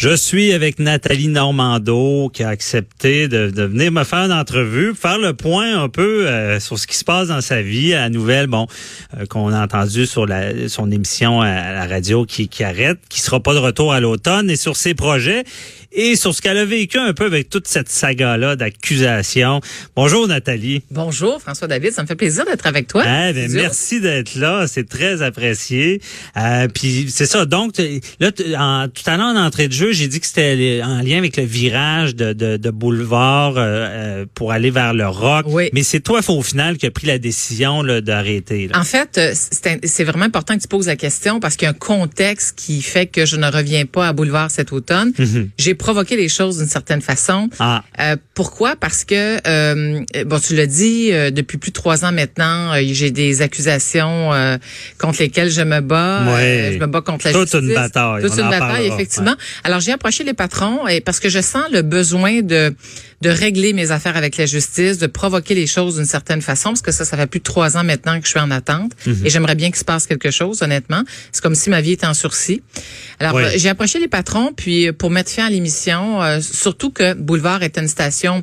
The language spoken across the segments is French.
Je suis avec Nathalie Normando qui a accepté de, de venir me faire une entrevue, faire le point un peu euh, sur ce qui se passe dans sa vie, la nouvelle bon euh, qu'on a entendu sur la, son émission à la radio qui, qui arrête, qui sera pas de retour à l'automne et sur ses projets et sur ce qu'elle a vécu un peu avec toute cette saga-là d'accusations. Bonjour Nathalie. Bonjour François David, ça me fait plaisir d'être avec toi. Ah, ben, merci d'être là, c'est très apprécié. Euh, puis c'est ça, donc là, en, tout à l'heure en entrée de jeu, j'ai dit que c'était en lien avec le virage de, de, de boulevard euh, euh pour aller vers le rock. Oui. Mais c'est toi au final qui a pris la décision d'arrêter. En fait, euh, c'est vraiment important que tu poses la question parce qu'il y a un contexte qui fait que je ne reviens pas à boulevard cet automne. Mhm. J'ai provoquer les choses d'une certaine façon. Ah. Euh, pourquoi? Parce que, euh, bon, tu l'as dit, depuis plus de trois ans maintenant, j'ai des accusations contre lesquelles je me bats. Ouais. je me bats contre la Toute justice. une bataille. Toute On une bataille, parlera. effectivement. Alors, j'ai approché les patrons et parce que je sens le besoin de de régler mes affaires avec la justice, de provoquer les choses d'une certaine façon, parce que ça, ça fait plus de trois ans maintenant que je suis en attente, Mhm. et j'aimerais bien qu'il se passe quelque chose, honnêtement. C'est comme si ma vie était en sursis. Alors, j'ai approché les patrons, puis euh, pour mettre fin à l'émission, euh, surtout que Boulevard est une station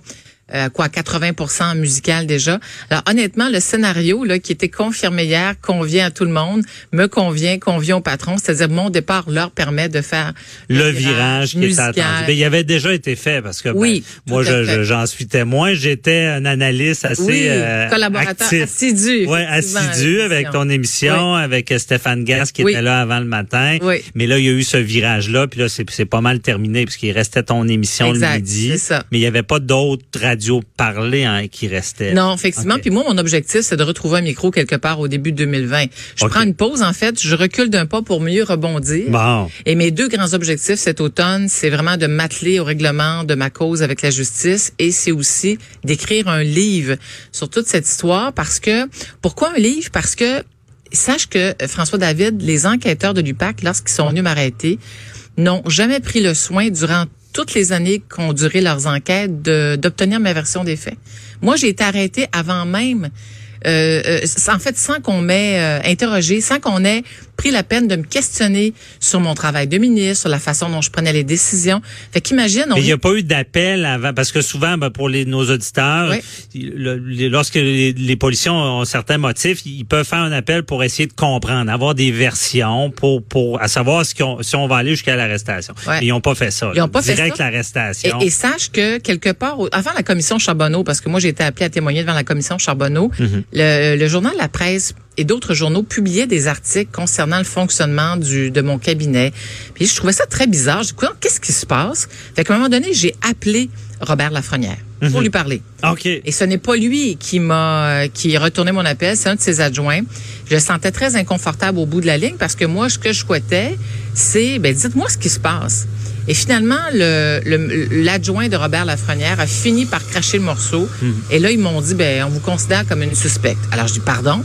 euh, quoi 80% musical déjà. Alors honnêtement, le scénario là qui était confirmé hier convient à tout le monde, me convient, convient au patron, c'est-à-dire mon départ leur permet de faire le virage qui était musical. attendu. Ben, il avait déjà été fait parce que ben, Oui, moi je- j'en suis témoin. J'étais un analyste assez Oui, euh, collaborateur actif. assidu. Ouais, assidu avec ton émission, avec euh, Stéphane Gas qui Oui. était là avant le matin. Oui. Mais là, il y a eu ce virage-là, puis là, c'est c'est pas mal terminé, puisqu'il restait ton émission Exact, le midi. c'est ça. Mais il y avait pas d'autres parlées hein, qui restaient. Non, effectivement. Ok. Puis moi, mon objectif, c'est de retrouver un micro quelque part au début de 2020. Je prends une pause, en fait. Je recule d'un pas pour mieux rebondir. Bon. Et mes deux grands objectifs cet automne, c'est vraiment de m'atteler au règlement de ma cause avec la justice et c'est aussi d'écrire un livre sur toute cette histoire parce que, pourquoi un livre? Parce que, sache que euh, François David, les enquêteurs de l'UPAC, lorsqu'ils sont venus m'arrêter, n'ont jamais pris le soin durant toutes les années qu'ont duré leurs enquêtes d'obtenir ma version des faits. Moi, j'ai été arrêtée avant même euh, euh, en fait, sans qu'on m'ait euh, interrogé, sans qu'on ait pris la peine de me questionner sur mon travail de ministre, sur la façon dont je prenais les décisions. Fait qu'imagine, il n'y a pas eu d'appel avant, parce que souvent, ben, pour les, nos auditeurs, Oui. le- le- lorsque les, les policiers ont, certains motifs, ils peuvent faire un appel pour essayer de comprendre, avoir des versions pour, pour à savoir si on, si on va aller jusqu'à l'arrestation. Ouais. Ils n'ont pas fait ça. Ils là. ont pas fait Direct ça. l'arrestation. Et, et sache que quelque part, avant la commission Charbonneau, parce que moi j'ai été appelée à témoigner devant la commission Charbonneau, Mhm. le, le journal La Presse et d'autres journaux publiaient des articles concernant le fonctionnement du de mon cabinet. Puis je trouvais ça très bizarre. Je dis, qu'est-ce qui se passe? Fait qu'à un moment donné, j'ai appelé Robert Lafrenière pour lui parler. OK. Et ce n'est pas lui qui m'a euh, qui a retourné mon appel, c'est un de ses adjoints. Je le sentais très inconfortable au bout de la ligne parce que moi, ce que je souhaitais, c'est, ben dites-moi ce qui se passe. Et finalement, le- le- l'adjoint de Robert Lafrenière a fini par cracher le morceau. Et là, ils m'ont dit, ben on vous considère comme une suspecte. Alors je dis, pardon,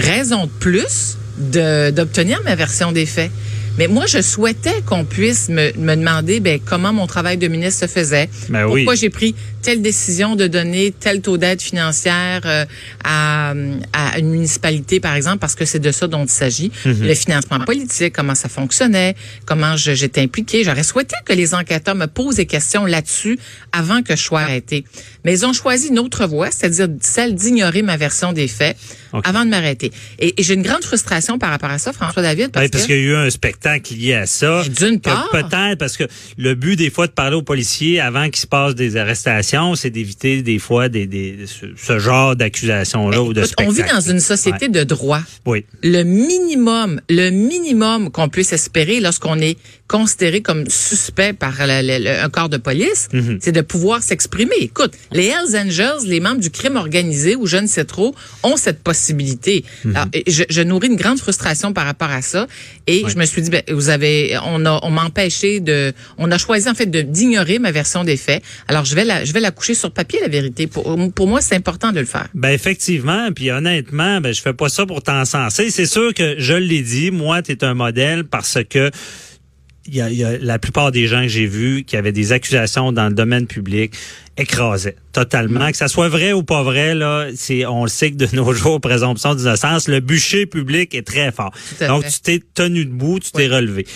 raison de plus d'obtenir ma version des faits. Mais moi, je souhaitais qu'on puisse me, me demander ben, comment mon travail de ministre se faisait, Ben pourquoi oui. j'ai pris telle décision de donner tel taux d'aide financière euh, à, à une municipalité, par exemple, parce que c'est de ça dont il s'agit. Mhm. Le financement politique, comment ça fonctionnait, comment j'étais impliquée. J'aurais souhaité que les enquêteurs me posent des questions là-dessus avant que je sois arrêtée. Mais ils ont choisi une autre voie, c'est-à-dire celle d'ignorer ma version des faits avant de m'arrêter. Et, et j'ai une grande frustration par rapport à ça, François David, parce, Ouais, parce qu'il y a eu un spectacle spectacle lié à ça. D'une part. Peut-être parce que le but des fois de parler aux policiers avant qu'il se passe des arrestations, c'est d'éviter des fois des, des ce, ce genre d'accusations-là ou de Écoute, on vit dans une société de droit. Oui. Le minimum, le minimum qu'on puisse espérer lorsqu'on est considéré comme suspect par un corps de police, Mhm. c'est de pouvoir s'exprimer. Écoute, les Hells Angels, les membres du crime organisé ou je ne sais trop, ont cette possibilité. Mhm. Alors, je nourris une grande frustration par rapport à ça et je me suis dit, ben, vous avez, on a, on m'a empêché de, on a choisi en fait d'ignorer ma version des faits. Alors je vais la, je vais la coucher sur papier la vérité. Pour, pour moi, c'est important de le faire. Ben effectivement, puis honnêtement, ben je fais pas ça pour t'encenser. C'est sûr que je l'ai dit, moi, tu es un modèle parce que il y a, il y a la plupart des gens que j'ai vus qui avaient des accusations dans le domaine public écrasaient totalement. Que ça soit vrai ou pas vrai, là, c'est on le sait que de nos jours, présomption d'innocence, le bûcher public est très fort. Donc fait. tu t'es tenu debout, tu t'es relevé.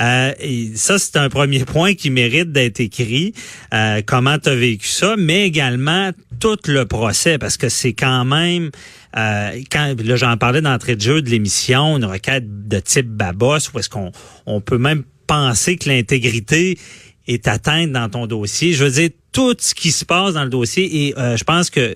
Euh, et ça, c'est un premier point qui mérite d'être écrit. Euh, comment tu as vécu ça, mais également tout le procès, parce que c'est quand même euh, quand là j'en parlais d'entrée de jeu de l'émission, une requête de type Babos, où est-ce qu'on on peut même penser que l'intégrité est atteinte dans ton dossier. Je veux dire, tout ce qui se passe dans le dossier, et euh, je pense que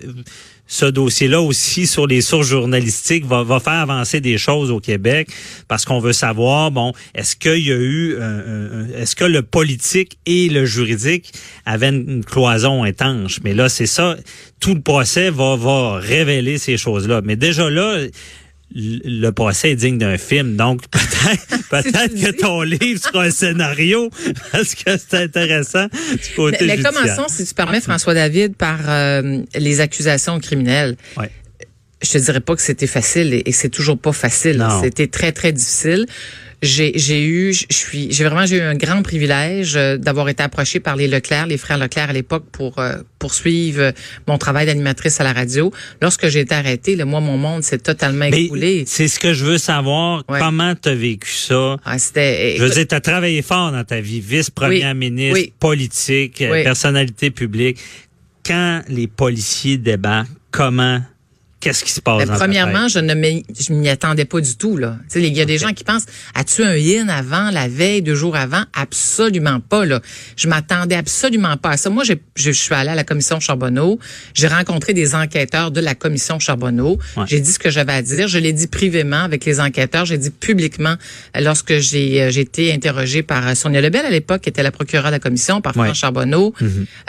ce dossier-là aussi sur les sources journalistiques va, va faire avancer des choses au Québec parce qu'on veut savoir, bon, est-ce qu'il y a eu, euh, euh, est-ce que le politique et le juridique avaient une, cloison étanche? Mais là, c'est ça, tout le procès va, va révéler ces choses-là. Mais déjà là, le procès est digne d'un film. Donc, peut-être peut-être tu que ton livre sera un scénario parce que c'est intéressant du côté Mais, commençons, si tu permets, François David, par euh, les accusations criminelles. Ouais. Je te dirais pas que c'était facile et, et c'est toujours pas facile. C'était très très difficile. J'ai j'ai eu, je suis, j'ai vraiment j'ai eu un grand privilège euh, d'avoir été approchée par les Leclerc, les frères Leclerc à l'époque pour euh, poursuivre euh, mon travail d'animatrice à la radio. Lorsque j'ai été arrêtée, le moi mon monde s'est totalement écoulé. c'est ce que je veux savoir. Ouais. Comment tu as vécu ça? Ah, c'était Je veux dire, tu as travaillé fort dans ta vie, vice-première Oui, ministre, oui. politique, Oui. personnalité publique. Quand les policiers débarquent, comment, qu'est-ce qui se passe Ben, dans premièrement, je ne m'y je attendais pas du tout là. Il y a des gens qui pensent as-tu un in avant la veille deux jours avant? Absolument pas là. Je m'attendais absolument pas à ça. Moi, j'ai- je, suis allée à la commission Charbonneau, j'ai rencontré des enquêteurs de la commission Charbonneau, Ouais. j'ai dit ce que j'avais à dire, je l'ai dit privément avec les enquêteurs, j'ai dit publiquement euh, lorsque j'ai euh, j'ai été interrogée par euh, Sonia Lebel à l'époque qui était la procureure de la commission, par Ouais. Charbonneau.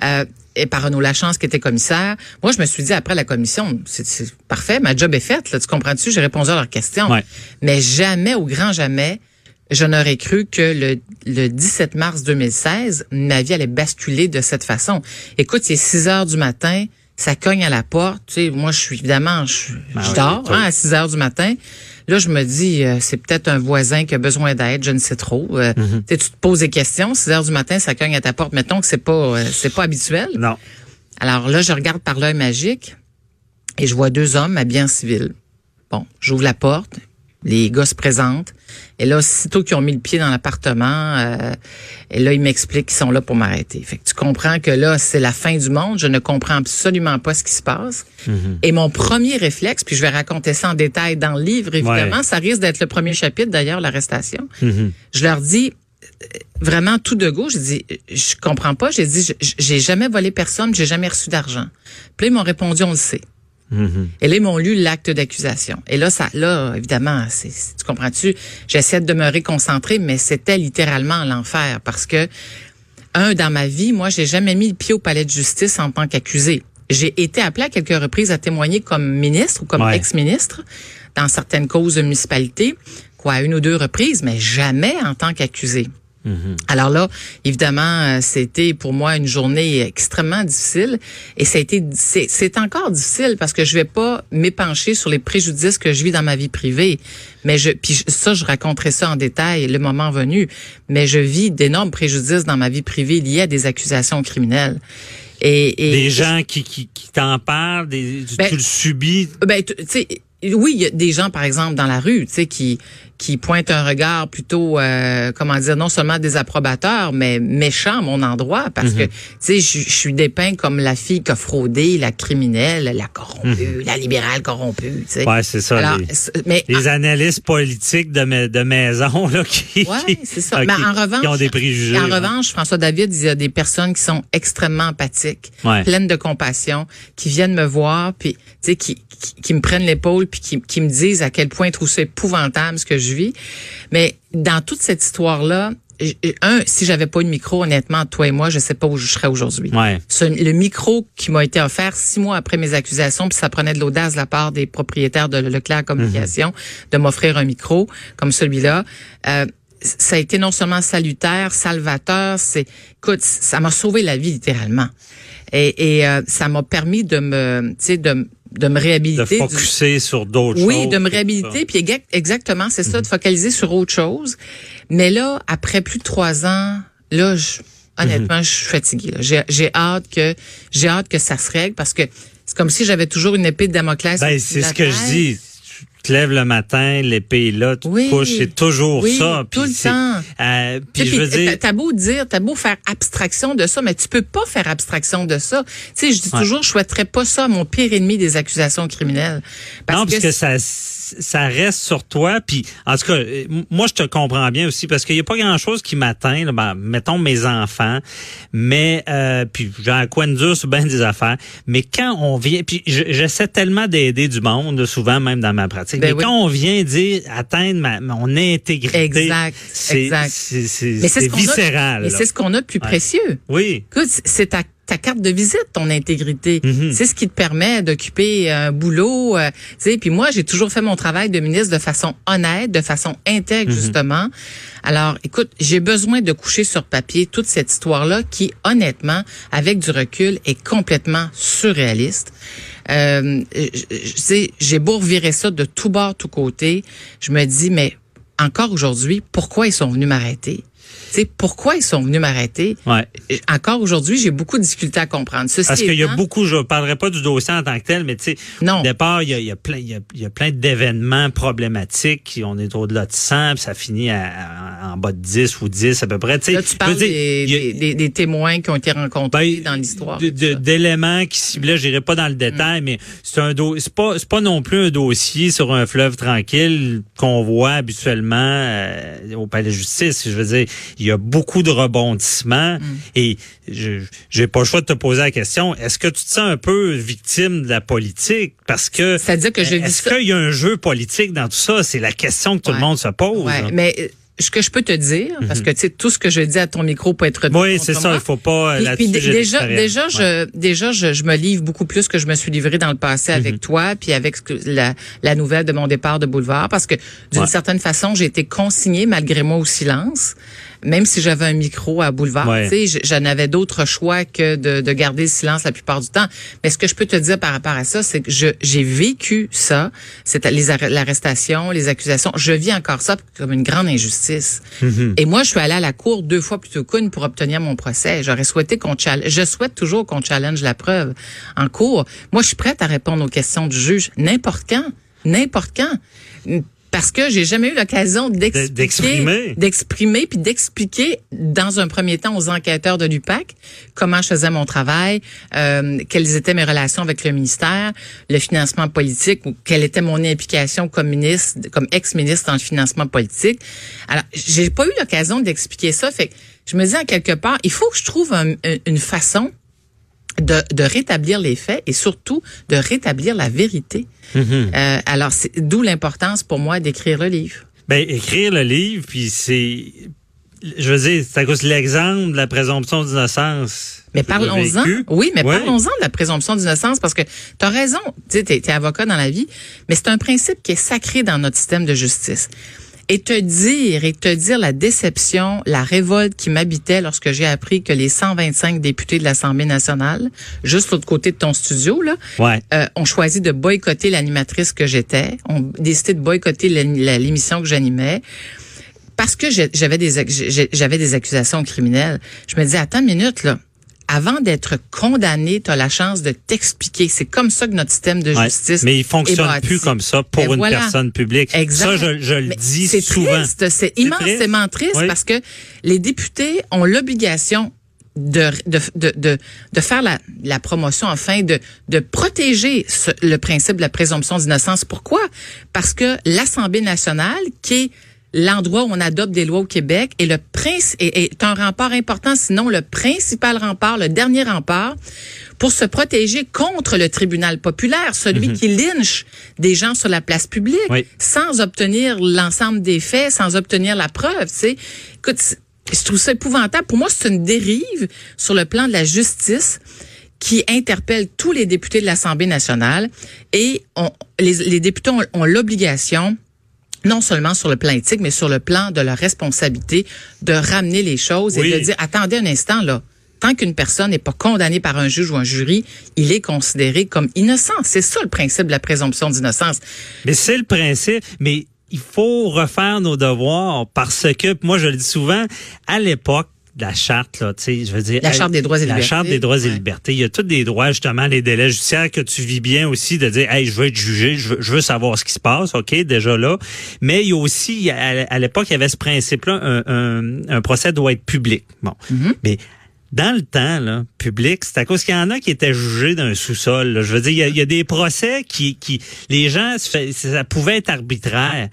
Euh, et par Renaud Lachance qui était commissaire. Moi, je me suis dit après la commission, c'est parfait, ma job est faite. Là, tu comprends-tu? J'ai répondu à leurs questions. Ouais. Mais jamais, au grand jamais, je n'aurais cru que le, le 17 mars 2016, ma vie allait basculer de cette façon. Écoute, il est 6 heures du matin, ça cogne à la porte. Tu sais, moi, je suis évidemment, je, Ben je oui, dors hein, à 6 heures du matin. Là, je me dis, euh, c'est peut-être un voisin qui a besoin d'aide, je ne sais trop. Euh, Mm-hmm. tu te poses des questions, 6 heures du matin, ça cogne à ta porte. Mettons que c'est pas, euh, c'est pas habituel. Non. Alors là, je regarde par l'œil magique et je vois deux hommes habillés en civil. Bon, j'ouvre la porte, les gars se présentent. Et là, aussitôt qu'ils ont mis le pied dans l'appartement, euh, et là, ils m'expliquent qu'ils sont là pour m'arrêter. Fait que tu comprends que là, c'est la fin du monde. Je ne comprends absolument pas ce qui se passe. Et mon premier réflexe, puis je vais raconter ça en détail dans le livre, évidemment, Ouais. ça risque d'être le premier chapitre, d'ailleurs, l'arrestation. Mhm. Je leur dis, euh, vraiment tout de go, j'ai dit, euh, je comprends pas. J'ai dit, je- j'ai jamais volé personne, j'ai jamais reçu d'argent. Puis ils m'ont répondu, on le sait. Et là, ils m'ont lu l'acte d'accusation. Et là, ça, là, évidemment, c'est, c'est- tu comprends-tu? J'essaie de demeurer concentrée, mais c'était littéralement l'enfer parce que, un, dans ma vie, moi, j'ai jamais mis le pied au palais de justice en tant qu'accusé. J'ai été appelée à quelques reprises à témoigner comme ministre ou comme Ouais. ex-ministre dans certaines causes de municipalité, quoi, à une ou deux reprises, mais jamais en tant qu'accusé. Alors là, évidemment, euh, c'était pour moi une journée extrêmement difficile et ça a été c'est encore difficile parce que je vais pas m'épancher sur les préjudices que je vis dans ma vie privée, mais je puis ça je raconterai ça en détail le moment venu, mais je vis d'énormes préjudices dans ma vie privée liés à des accusations criminelles. Et, et Des gens qui, qui, qui t'en parlent, des, Ben, tu le subis? ben, tu sais, oui, il y a des gens, par exemple, dans la rue, tu sais, qui qui pointe un regard plutôt, euh, comment dire, non seulement désapprobateur, mais méchant à mon endroit, parce que, tu sais, je suis dépeint comme la fille qui a fraudé, la criminelle, la corrompue, la libérale corrompue, tu sais. Ouais, c'est ça. Alors, les, mais les analystes politiques de, ma- de maison là, qui, Ouais, c'est ça. Mais en revanche, qui ont des préjugés. En ouais. revanche, François David, il y a des personnes qui sont extrêmement empathiques, Ouais. pleines de compassion, qui viennent me voir, puis tu sais, qui, qui, qui me prennent l'épaule, puis qui, qui me disent à quel point ils trouvent ça épouvantable ce que je vis. Mais dans toute cette histoire-là, un, si j'avais pas eu de micro, honnêtement, toi et moi, je sais pas où je serais aujourd'hui. Ouais. Ce- le micro qui m'a été offert six mois après mes accusations, puis ça prenait de l'audace de la part des propriétaires de Leclerc Communication de m'offrir un micro comme celui-là. Euh, ça a été non seulement salutaire, salvateur, c'est, écoute, ça m'a sauvé la vie littéralement. Et, et euh, ça m'a permis de me, tu sais, de, de me De réhabiliter. du- focuser sur d'autres oui, choses. de me réhabiliter, puis exa- exactement, c'est ça, de focaliser sur autre chose. Mais là, après plus de trois ans, là, je, honnêtement, je suis fatiguée. J'ai, hâte que j'ai hâte que ça se règle parce que c'est comme si j'avais toujours une épée de Damoclès. Ben, de c'est ce que je dis. Tu te lèves le matin, l'épée est là, tu te couches, c'est toujours Oui, ça. tout le temps. euh, Tu puis je veux dire, t'as- beau dire, t'as beau faire abstraction de ça, mais tu peux pas faire abstraction de ça. Tu sais, je dis Ouais. toujours, je souhaiterais pas ça à mon pire ennemi des accusations criminelles. Parce non, que parce que ça, ça reste sur toi. Puis, en tout cas, euh, moi, je te comprends bien aussi parce qu'il n'y a pas grand-chose qui m'atteint. Ben, mettons mes enfants, mais euh, puis j'ai un coin dur sur bien des affaires. Mais quand on vient, puis je- j'essaie tellement d'aider du monde, souvent même dans ma pratique. Ben mais oui. quand on vient dire atteindre ma, mon intégrité, Exact, c'est ce viscéral. C'est ce qu'on a de plus Ouais. précieux. Oui. Écoute, c'est ta, ta carte de visite, ton intégrité. Mhm. C'est ce qui te permet d'occuper un boulot. euh, tu sais, puis moi, j'ai toujours fait mon travail de ministre de façon honnête, de façon intègre, justement. Alors, écoute, j'ai besoin de coucher sur papier toute cette histoire-là qui, honnêtement, avec du recul, est complètement surréaliste. Euh, j'ai beau revirer ça de tout bord, tout côté. Je me dis, mais encore aujourd'hui, pourquoi ils sont venus m'arrêter? Tu sais, pourquoi ils sont venus m'arrêter? Ouais. Encore aujourd'hui, j'ai beaucoup de difficultés à comprendre. Ceci Parce qu'il y a beaucoup, je ne parlerai pas du dossier en tant que tel, mais tu sais, Non. au départ, il y a, il y a plein, y a, il y a plein d'événements problématiques. qui- On est au-delà de 100, puis ça finit à- à- en bas de 10 ou 10 à peu près. Tu sais, Là, tu je parles dire, des, il y a- des- témoins qui ont été rencontrés ben, dans l'histoire. d'éléments qui ciblaient, j'irai pas dans le détail, mais c'est un c'est pas pas non plus un dossier sur un fleuve tranquille qu'on voit habituellement euh, au palais de justice. Je veux dire, il y a beaucoup de rebondissements. Et je j'ai pas le choix de te poser la question, est-ce que tu te sens un peu victime de la politique? Parce que C'est-à-dire que je est-ce ça- qu'il y a un jeu politique dans tout ça, c'est la question que tout le monde se pose. Ouais, mais euh, ce que je peux te dire, parce que tu sais, tout ce que je dis à ton micro peut être oui, c'est ça, il faut pas Puis- là-dessus, puis déjà, déjà, Ouais. je, déjà, je, je me livre beaucoup plus que je me suis livré dans le passé avec Mhm. toi, puis avec ce que- la, la nouvelle de mon départ de Boulevard, parce que d'une Ouais. certaine façon, j'ai été consignée malgré moi au silence, même si j'avais un micro à Boulevard. Ouais. Tu sais, je, je n'avais d'autre choix que de, de garder le silence la plupart du temps. Mais ce que je peux te dire par rapport à ça, c'est que j'ai vécu ça, c'est l'arrestation, les accusations. Je vis encore ça comme une grande injustice. Mhm. Et moi, je suis allée à la cour deux fois plutôt qu'une pour obtenir mon procès. J'aurais souhaité qu'on challenge. Je souhaite toujours qu'on challenge la preuve en cours. Moi, je suis prête à répondre aux questions du juge n'importe quand, n'importe quand. Parce que j'ai jamais eu l'occasion d'expliquer, d'exprimer. d'exprimer puis d'expliquer dans un premier temps aux enquêteurs de l'UPAC comment je faisais mon travail, euh, quelles étaient mes relations avec le ministère, le financement politique ou quelle était mon implication comme ministre, comme ex-ministre dans le financement politique. Alors, j'ai pas eu l'occasion d'expliquer ça. Fait que je me dis en quelque part, il faut que je trouve un- un- une façon de, de rétablir les faits et surtout de rétablir la vérité. Mhm. Euh, alors, c'est d'où l'importance pour moi d'écrire le livre. Ben, écrire le livre, puis c'est... Je veux dire, c'est à cause de l'exemple de la présomption d'innocence. Mais parlons-en. Oui, mais Ouais. parlons-en de la présomption d'innocence parce que tu as raison. Tu t'es, t'es avocat dans la vie, mais c'est un principe qui est sacré dans notre système de justice. Et te dire, et te dire la déception, la révolte qui m'habitait lorsque j'ai appris que les 125 députés de l'Assemblée nationale, juste l'autre côté de ton studio, là, Ouais. euh, ont choisi de boycotter l'animatrice que j'étais, ont décidé de boycotter l'émission que j'animais parce que j'avais des j'avais des accusations criminelles. Je me disais attends une minute là. Avant d'être condamné, tu as la chance de t'expliquer. C'est comme ça que notre système de Ouais, justice mais il fonctionne plus comme ça pour Ben une voilà. personne publique. Exact. Ça, je, je le Mais dis c'est souvent. triste, c'est immensément triste, Oui. parce que les députés ont l'obligation de, de, de, de, de faire la, la promotion, enfin, de, de protéger ce- le principe de la présomption d'innocence. Pourquoi? Parce que l'Assemblée nationale, qui est l'endroit où on adopte des lois au Québec, est, le prince, est, est un rempart important, sinon le principal rempart, le dernier rempart, pour se protéger contre le tribunal populaire, celui qui lynche des gens sur la place publique Oui. sans obtenir l'ensemble des faits, sans obtenir la preuve, tu sais. Écoute, c'est- je trouve ça épouvantable. Pour moi, c'est une dérive sur le plan de la justice qui interpelle tous les députés de l'Assemblée nationale et on- les, les députés ont, ont l'obligation non seulement sur le plan éthique, mais sur le plan de leur responsabilité, de ramener les choses Oui. et de dire, attendez un instant, là. Tant qu'une personne n'est pas condamnée par un juge ou un jury, il est considéré comme innocent. C'est ça le principe de la présomption d'innocence. Mais c'est le principe. Mais il faut refaire nos devoirs parce que, moi, je le dis souvent, à l'époque, la charte, là, tu sais, je veux dire. La Charte des droits et La libertés. charte des droits et Ouais. libertés. Il y a tous des droits, justement, les délais judiciaires que tu vis bien aussi de dire, hey, je veux être jugé, je veux, je veux savoir ce qui se passe, OK, déjà là. Mais il y a aussi, à, à l'époque, il y avait ce principe-là, un, un, un procès doit être public. Bon. Mm-hmm. Mais dans le temps, là, public, c'est à cause qu'il y en a qui étaient jugés d'un sous-sol. Je veux dire, il y, a, des procès qui, qui les gens, ça pouvait être arbitraire.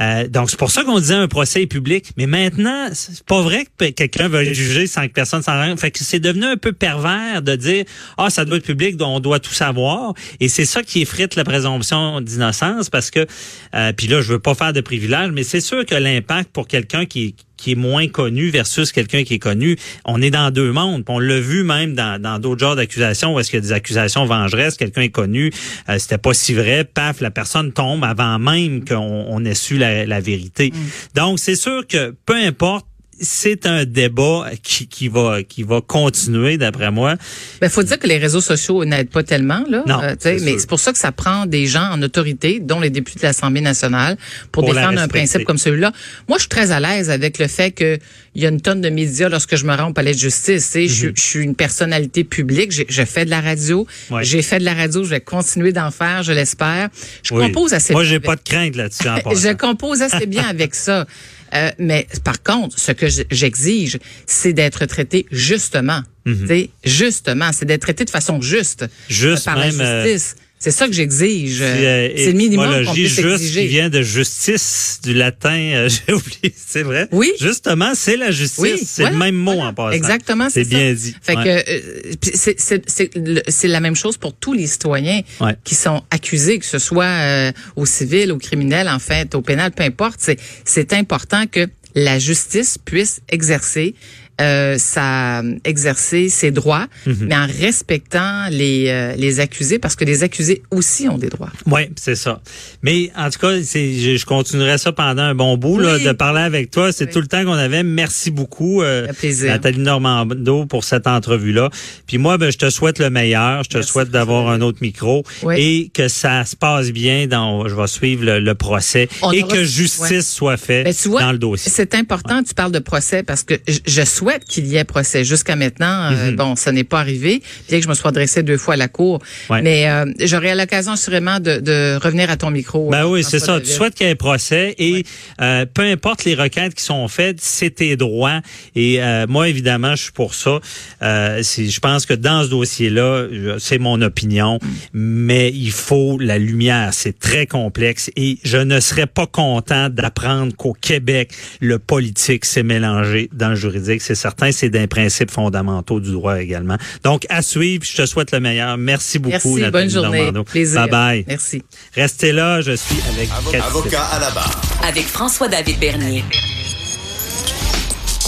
Euh, donc c'est pour ça qu'on disait un procès public. Mais maintenant, c'est pas vrai que quelqu'un va jugé sans que personne s'en rende. Fait que c'est devenu un peu pervers de dire ah ça doit être public, donc on doit tout savoir. Et c'est ça qui effrite la présomption d'innocence parce que euh, puis là je veux pas faire de privilège, mais c'est sûr que l'impact pour quelqu'un qui qui est moins connu versus quelqu'un qui est connu, on est dans deux mondes. Puis On l'a vu même dans dans d'autres genres d'accusations où est-ce qu'il y a des accusations vengeresses, quelqu'un est connu, euh, c'était pas si vrai, paf, la personne tombe avant même qu'on on ait su la, la vérité. Donc c'est sûr que peu importe c'est un débat qui, qui va qui va continuer d'après moi. Ben, faut dire que les réseaux sociaux n'aident pas tellement, là. Non, c'est mais c'est pour ça que ça prend des gens en autorité, dont les députés de l'Assemblée nationale, pour, défendre un principe comme celui-là. Moi, je suis très à l'aise avec le fait que il y a une tonne de médias lorsque je me rends au palais de justice. tu sais, je, suis- je suis une personnalité publique. J'ai- Je fais de la radio. Ouais. J'ai fait de la radio. Je vais continuer d'en faire, je l'espère. Je Oui. compose assez Moi bien j'ai avec- pas de crainte là-dessus en je compose assez bien avec ça. Euh, mais par contre, ce que je- j'exige, c'est d'être traité justement. Sais, Justement, c'est d'être traité de façon juste. Juste par même, la euh, justice. C'est ça que j'exige. Euh, c'est le minimum qu'on juste exiger. qui vient de justice du latin, euh, j'ai oublié, c'est vrai. Oui. Justement, c'est la justice, Oui, c'est voilà, le même mot voilà. en passant. Exactement, c'est bien dit. Fait Ouais. que euh, c'est la même chose pour tous les citoyens Ouais. qui sont accusés, que ce soit euh, au civil, au criminel, en fait, au pénal, peu importe. C'est c'est important que la justice puisse exercer euh, sa exercer ses droits, Mhm. mais en respectant les euh, les accusés parce que les accusés aussi ont des droits. Oui, c'est ça. Mais en tout cas, je, je continuerai ça pendant un bon bout là, de parler avec toi. C'est Oui. tout le temps qu'on avait. Merci beaucoup, euh, Ça. Nathalie Normando, pour cette entrevue-là. Puis moi, ben, je te souhaite le meilleur. Je te Merci. souhaite d'avoir un autre micro Oui. et que ça se passe bien. Dans, je vais suivre le, le procès On et aura- que justice ouais. soit faite Ben, dans le dossier. C'est important que tu parles de procès parce que je- je souhaite qu'il y ait procès. Jusqu'à maintenant, euh, Mhm. bon, ça n'est pas arrivé, bien que je me sois adressé deux fois à la cour. Ouais. Mais euh, j'aurai l'occasion sûrement de, de revenir à ton micro. Ben euh, oui, c'est ça. Tu souhaites qu'il y ait procès et euh, peu importe les requêtes qui sont faites, c'est tes droits. Et moi, évidemment, je suis pour ça. Je pense que dans ce dossier-là, c'est mon opinion, mais il faut la lumière. C'est très complexe et je ne serais pas content d'apprendre qu'au Québec, le politique s'est mélangé dans le juridique. C'est certain, c'est des principes fondamentaux du droit également. Donc, à suivre. Je te souhaite le meilleur. Merci beaucoup, Merci, Nathalie bonne journée. Normando. Plaisir. Bye bye. Merci. Restez là, je suis avec Cathy. Avocat à la barre. Avec François-David Bernier.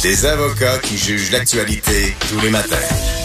Des avocats qui jugent l'actualité tous les matins.